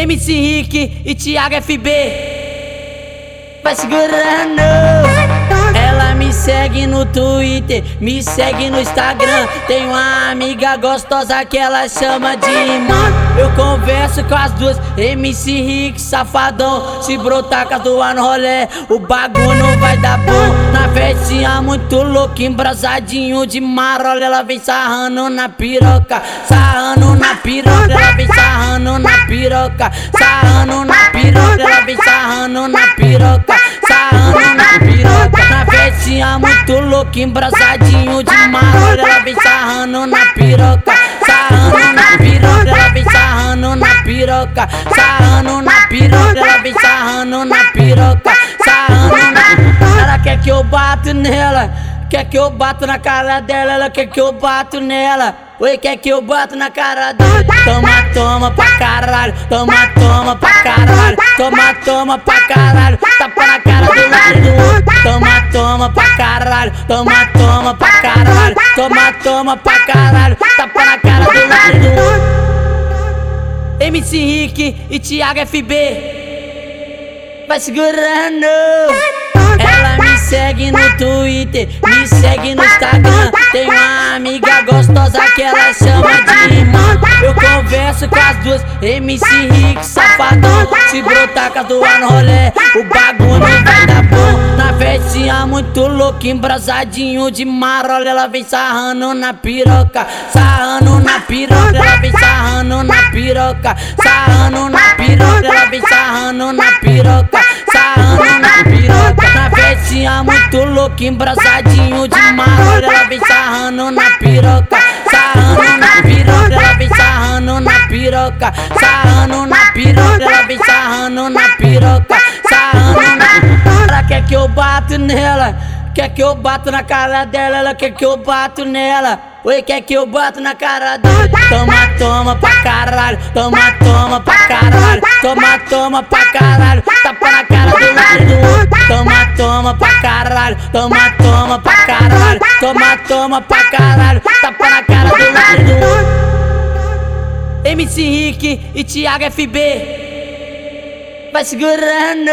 MC Rick e Thiago FB. Vai segurando. Ela me segue no Twitter, me segue no Instagram. Tem uma amiga gostosa que ela chama de irmã. Eu converso com as duas, MC Rick, safadão. Se brotar com as duas no rolê, o bagulho não vai dar bom. Na festinha muito louco, embrasadinho de marola. Ela vem sarrando na piroca, sarrando na piroca. Ela vem sarrando piroca, sarrando na piroca. Ela vem sarrando na piroca, sarrando na piroca. Na festinha muito louco, embrasadinho de marola. Ela vem sarrando na piroca, sarrando na piroca. Ela vem sarrando na piroca, sarrando na piroca. Ela vem sarrando na piroca, sarrando na Ela quer que eu bato nela, quer que eu bato na cara dela. Ela quer que eu bato nela. Oi, quer que eu bato na cara dela? Toma, toma pra caralho, toma, toma pra caralho, toma, toma pra caralho, tapa na cara do lado do. Toma, toma pra caralho, toma, toma pra caralho, toma, toma pra caralho, tapa na cara do lado do. MC Rick e Thiago FB. Vai segurando. Twitter, me segue no Instagram. Tem uma amiga gostosa que ela chama de irmã. Eu converso com as duas, MC Rick, safadão. Se brotar com as duas no rolê, o bagulho vai dar bom. Na festinha muito louco, embrasadinho de marola. Ela vem sarrando na piroca, sarrando na piroca. Ela vem sarrando na piroca, sarrando na piroca. Na festinha muito louco, embrasadinho de marola. Ela vem sarrando na piroca, sarrando na piroca. Ela vem sarrando na piroca, sarrando na piroca. Ela vem sarrando na piroca, sarrando na Ela quer que eu bato nela, quer que eu bato na cara dela. Ela quer que eu bato nela. Oi, quer que eu bato na cara dela? Toma, toma pra caralho, toma, toma pra caralho, toma, toma pra caralho, tapa na cara do lado do outro. Toma, toma pra caralho, toma, toma pra caralho, toma, toma pra caralho, tapa na cara do lado. MC Rick e Thiago FB. Vai segurando.